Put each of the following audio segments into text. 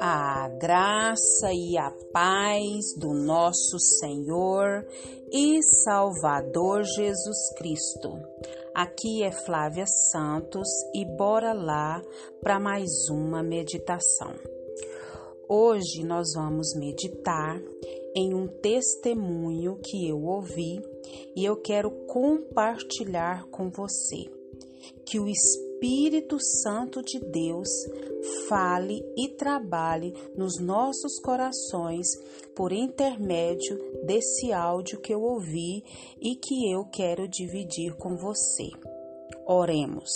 A graça e a paz do nosso Senhor e Salvador Jesus Cristo. Aqui é Flávia Santos e bora lá para mais uma meditação. Hoje nós vamos meditar em um testemunho que eu ouvi e eu quero compartilhar com você. Que o Espírito Santo de Deus fale e trabalhe nos nossos corações por intermédio desse áudio que eu ouvi e que eu quero dividir com você. Oremos.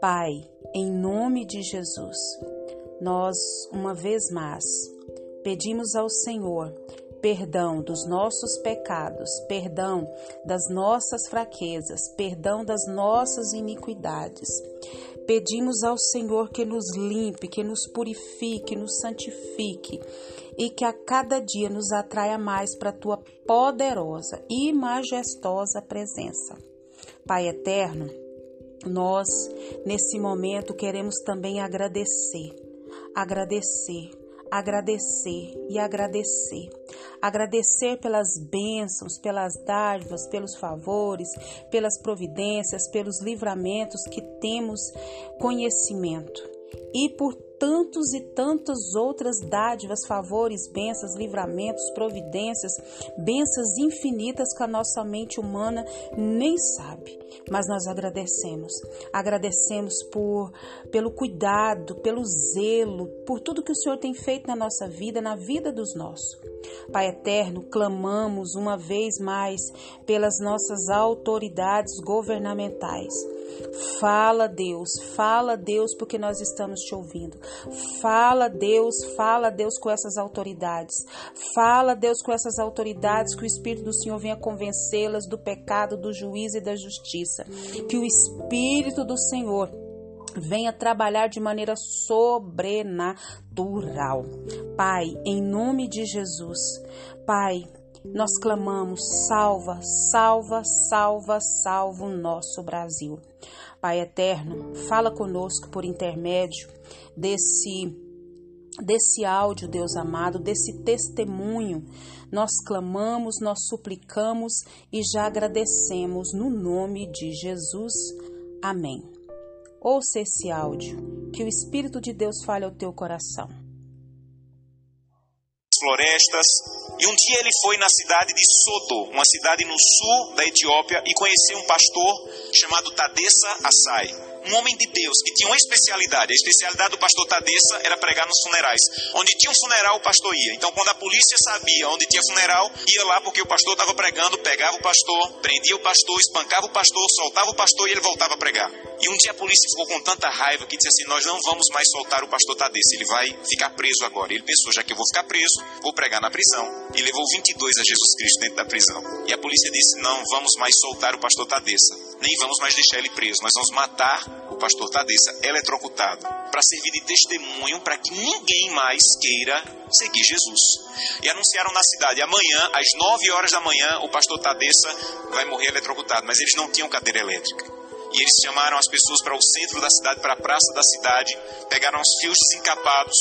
Pai, em nome de Jesus, nós, uma vez mais, pedimos ao Senhor perdão dos nossos pecados, perdão das nossas fraquezas, perdão das nossas iniquidades. Pedimos ao Senhor que nos limpe, que nos purifique, nos santifique e que a cada dia nos atraia mais para a tua poderosa e majestosa presença. Pai eterno, nós nesse momento queremos também agradecer, agradecer agradecer e agradecer. Agradecer pelas bênçãos, pelas dádivas, pelos favores, pelas providências, pelos livramentos que temos conhecimento e por tantos e tantas outras dádivas, favores, bênçãos, livramentos, providências, bênçãos infinitas que a nossa mente humana nem sabe. Mas nós agradecemos. Agradecemos por pelo cuidado, pelo zelo, por tudo que o Senhor tem feito na nossa vida, na vida dos nossos. Pai eterno, clamamos uma vez mais pelas nossas autoridades governamentais. Fala, Deus, fala, Deus, porque nós estamos te ouvindo. Fala, Deus, fala, Deus, com essas autoridades. Fala, Deus, com essas autoridades, que o Espírito do Senhor venha convencê-las do pecado, do juízo e da justiça. Que o Espírito do Senhor venha trabalhar de maneira sobrenatural. Pai, em nome de Jesus, Pai, nós clamamos: salva, salva, salva, salva o nosso Brasil. Pai eterno, fala conosco por intermédio desse desse áudio, Deus amado, desse testemunho. Nós clamamos, nós suplicamos e já agradecemos no nome de Jesus. Amém. Ouça esse áudio, que o Espírito de Deus fale ao teu coração florestas. E um dia ele foi na cidade de Sodo, uma cidade no sul da Etiópia, e conheceu um pastor chamado Tadessa Assai um homem de Deus que tinha uma especialidade. A especialidade do pastor Tadessa era pregar nos funerais. Onde tinha um funeral, o pastor ia. Então, quando a polícia sabia onde tinha funeral, ia lá porque o pastor estava pregando, pegava o pastor, prendia o pastor, espancava o pastor, soltava o pastor e ele voltava a pregar. E um dia a polícia ficou com tanta raiva que disse assim: Nós não vamos mais soltar o pastor Tadessa, ele vai ficar preso agora. Ele pensou: Já que eu vou ficar preso, vou pregar na prisão. E levou 22 a Jesus Cristo dentro da prisão. E a polícia disse: Não vamos mais soltar o pastor Tadessa, nem vamos mais deixar ele preso, nós vamos matar o pastor Tadessa eletrocutado para servir de testemunho para que ninguém mais queira seguir Jesus. E anunciaram na cidade: amanhã, às 9 horas da manhã, o pastor Tadessa vai morrer eletrocutado. Mas eles não tinham cadeira elétrica. E eles chamaram as pessoas para o centro da cidade, para a praça da cidade, pegaram os fios desencapados,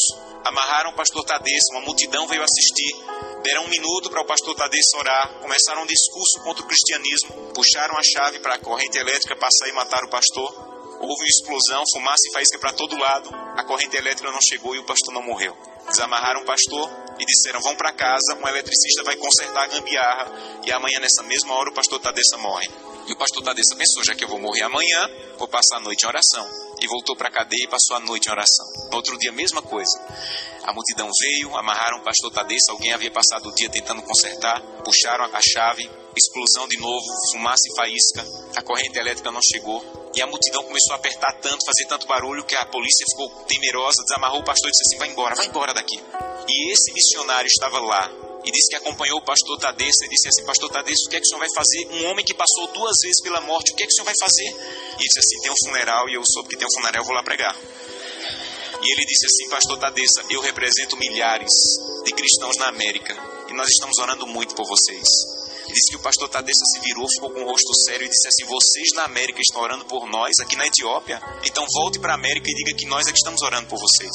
amarraram o pastor Tadessa, uma multidão veio assistir, deram um minuto para o pastor Tadessa orar, começaram um discurso contra o cristianismo, puxaram a chave para a corrente elétrica passar e matar o pastor. Houve uma explosão, fumaça e faísca para todo lado, a corrente elétrica não chegou e o pastor não morreu. Desamarraram o pastor e disseram: vão para casa, um eletricista vai consertar a gambiarra e amanhã, nessa mesma hora, o pastor Tadessa morre. E o pastor Tadessa pensou: já que eu vou morrer amanhã, vou passar a noite em oração. E voltou para a cadeia e passou a noite em oração. No outro dia, mesma coisa. A multidão veio, amarraram o pastor Tadessa, alguém havia passado o dia tentando consertar, puxaram a chave, explosão de novo, fumaça e faísca, a corrente elétrica não chegou. E a multidão começou a apertar tanto, fazer tanto barulho, que a polícia ficou temerosa, desamarrou o pastor e disse assim: vai embora, vai embora daqui. E esse missionário estava lá e disse que acompanhou o pastor Tadessa e disse assim: Pastor Tadessa, o que é que o senhor vai fazer? Um homem que passou duas vezes pela morte, o que é que o senhor vai fazer? E ele disse assim: Tem um funeral e eu soube que tem um funeral, eu vou lá pregar. E ele disse assim: Pastor Tadessa, eu represento milhares de cristãos na América e nós estamos orando muito por vocês. E disse que o pastor Tadessa se virou, ficou com o rosto sério e disse assim: Vocês na América estão orando por nós, aqui na Etiópia? Então volte para a América e diga que nós é que estamos orando por vocês.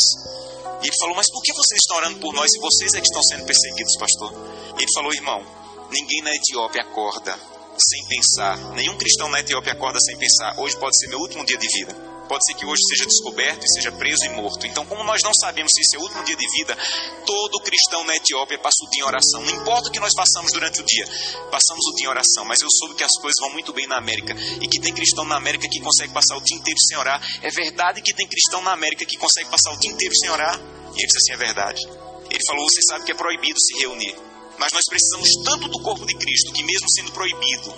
E ele falou: Mas por que vocês estão orando por nós se vocês é que estão sendo perseguidos, pastor? E ele falou: Irmão, ninguém na Etiópia acorda sem pensar. Nenhum cristão na Etiópia acorda sem pensar. Hoje pode ser meu último dia de vida pode ser que hoje seja descoberto e seja preso e morto. Então, como nós não sabemos se esse é o último dia de vida, todo cristão na Etiópia passa o dia em oração. Não importa o que nós façamos durante o dia, passamos o dia em oração. Mas eu soube que as coisas vão muito bem na América e que tem cristão na América que consegue passar o dia inteiro sem orar. É verdade que tem cristão na América que consegue passar o dia inteiro sem orar? E ele disse assim: é verdade. Ele falou: você sabe que é proibido se reunir. Mas nós precisamos tanto do corpo de Cristo que, mesmo sendo proibido,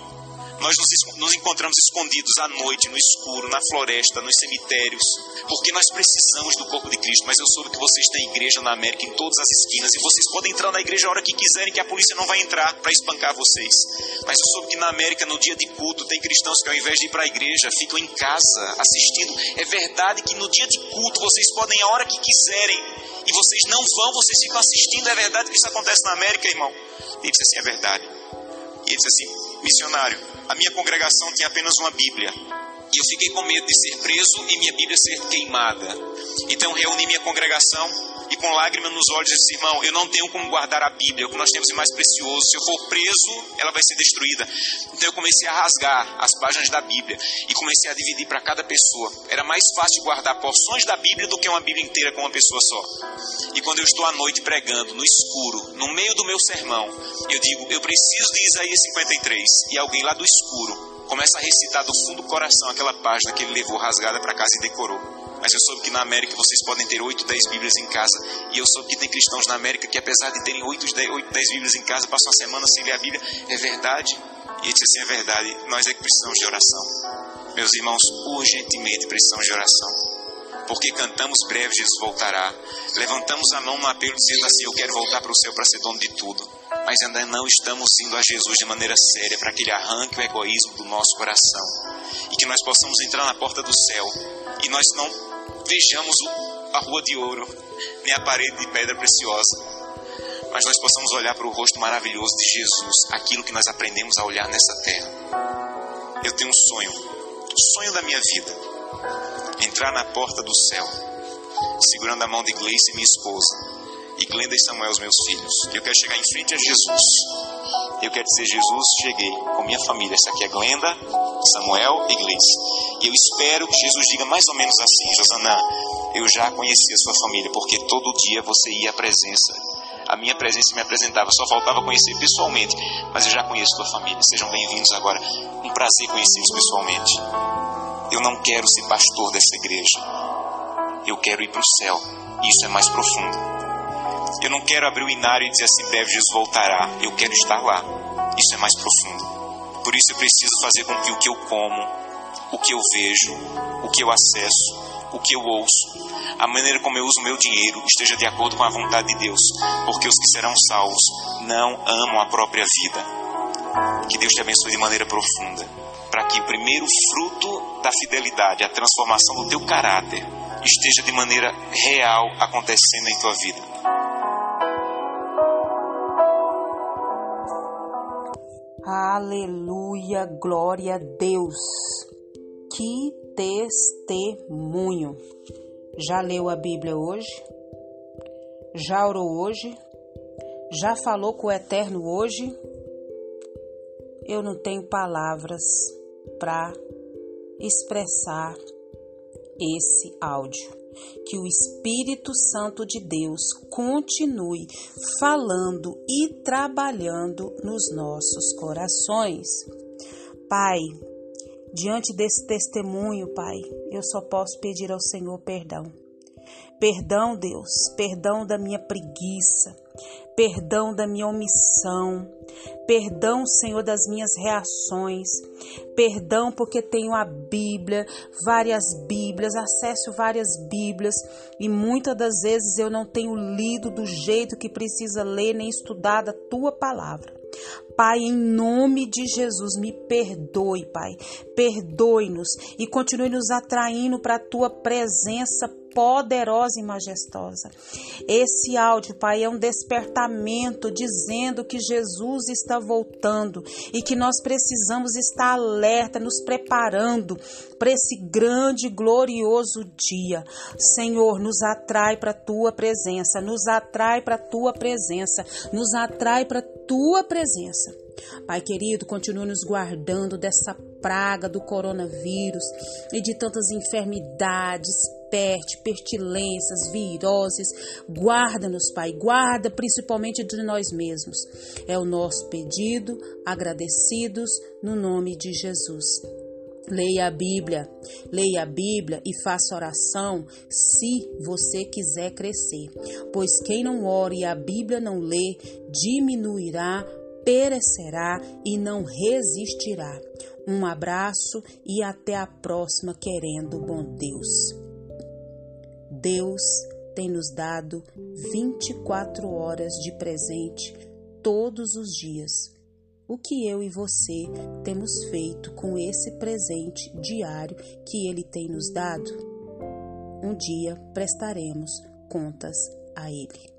nós nos, nos encontramos escondidos à noite, no escuro, na floresta, nos cemitérios, porque nós precisamos do corpo de Cristo. Mas eu soube que vocês têm igreja na América em todas as esquinas e vocês podem entrar na igreja a hora que quiserem, que a polícia não vai entrar para espancar vocês. Mas eu soube que na América, no dia de culto, tem cristãos que ao invés de ir para a igreja, ficam em casa assistindo. É verdade que no dia de culto vocês podem a hora que quiserem e vocês não vão, vocês ficam assistindo. É verdade que isso acontece na América, irmão? E ele disse assim: é verdade. E ele disse assim: missionário a minha congregação tinha apenas uma Bíblia. E eu fiquei com medo de ser preso e minha Bíblia ser queimada. Então reuni minha congregação e com lágrimas nos olhos disse: Irmão, eu não tenho como guardar a Bíblia, o que nós temos de mais precioso. Se eu for preso, ela vai ser destruída. Então eu comecei a rasgar as páginas da Bíblia e comecei a dividir para cada pessoa. Era mais fácil guardar porções da Bíblia do que uma Bíblia inteira com uma pessoa só. E quando eu estou à noite pregando, no escuro, no meio do meu sermão, eu digo: Eu preciso de Isaías 53. E alguém lá do escuro começa a recitar do fundo do coração aquela página que ele levou rasgada para casa e decorou. Mas eu soube que na América vocês podem ter 8, 10 Bíblias em casa. E eu soube que tem cristãos na América que, apesar de terem 8, 10, 8, 10 Bíblias em casa, passam a semana sem ler a Bíblia. É verdade? E ele disse assim: é verdade. Nós é que precisamos de oração. Meus irmãos, urgentemente precisamos de oração porque cantamos breve Jesus voltará. Levantamos a mão no apelo dizendo assim: Eu quero voltar para o céu para ser dono de tudo mas ainda não estamos indo a Jesus de maneira séria para que Ele arranque o egoísmo do nosso coração e que nós possamos entrar na porta do céu e nós não vejamos a rua de ouro nem a parede de pedra preciosa, mas nós possamos olhar para o rosto maravilhoso de Jesus, aquilo que nós aprendemos a olhar nessa terra. Eu tenho um sonho, o sonho da minha vida, entrar na porta do céu, segurando a mão de Gleice, minha esposa e Glenda e Samuel, os meus filhos. Eu quero chegar em frente a Jesus. Eu quero dizer, Jesus, cheguei com minha família. Essa aqui é Glenda, Samuel e Gleice. E eu espero que Jesus diga mais ou menos assim, Josanã, eu já conheci a sua família, porque todo dia você ia à presença. A minha presença me apresentava, só faltava conhecer pessoalmente, mas eu já conheço sua família. Sejam bem-vindos agora. Um prazer conhecê-los pessoalmente. Eu não quero ser pastor dessa igreja. Eu quero ir para o céu. Isso é mais profundo. Eu não quero abrir o inário e dizer assim, breve Jesus voltará. Eu quero estar lá. Isso é mais profundo. Por isso eu preciso fazer com que o que eu como, o que eu vejo, o que eu acesso, o que eu ouço, a maneira como eu uso o meu dinheiro esteja de acordo com a vontade de Deus, porque os que serão salvos não amam a própria vida. Que Deus te abençoe de maneira profunda, para que o primeiro fruto da fidelidade, a transformação do teu caráter, esteja de maneira real acontecendo em tua vida. Aleluia, glória a Deus. Que testemunho. Já leu a Bíblia hoje? Já orou hoje? Já falou com o Eterno hoje? Eu não tenho palavras para expressar esse áudio que o Espírito Santo de Deus continue falando e trabalhando nos nossos corações. Pai, diante desse testemunho, Pai, eu só posso pedir ao Senhor perdão. Perdão, Deus, perdão da minha preguiça, perdão da minha omissão, perdão, Senhor, das minhas reações, perdão porque tenho a Bíblia, várias Bíblias, acesso várias Bíblias. E muitas das vezes eu não tenho lido do jeito que precisa ler nem estudado a tua palavra. Pai, em nome de Jesus, me perdoe, Pai. Perdoe-nos e continue nos atraindo para a tua presença poderosa e majestosa. Esse áudio, Pai, é um despertamento dizendo que Jesus está voltando e que nós precisamos estar alerta, nos preparando para esse grande e glorioso dia. Senhor, nos atrai para a tua presença, nos atrai para a tua presença, nos atrai para a tua presença. Pai querido, continue nos guardando dessa praga do coronavírus e de tantas enfermidades, peste, pestilências, viroses. Guarda-nos, Pai, guarda principalmente de nós mesmos. É o nosso pedido, agradecidos no nome de Jesus. Leia a Bíblia, leia a Bíblia e faça oração se você quiser crescer, pois quem não ore e a Bíblia não lê, diminuirá, perecerá e não resistirá. Um abraço e até a próxima, querendo bom Deus. Deus tem nos dado 24 horas de presente todos os dias. O que eu e você temos feito com esse presente diário que Ele tem nos dado? Um dia prestaremos contas a Ele.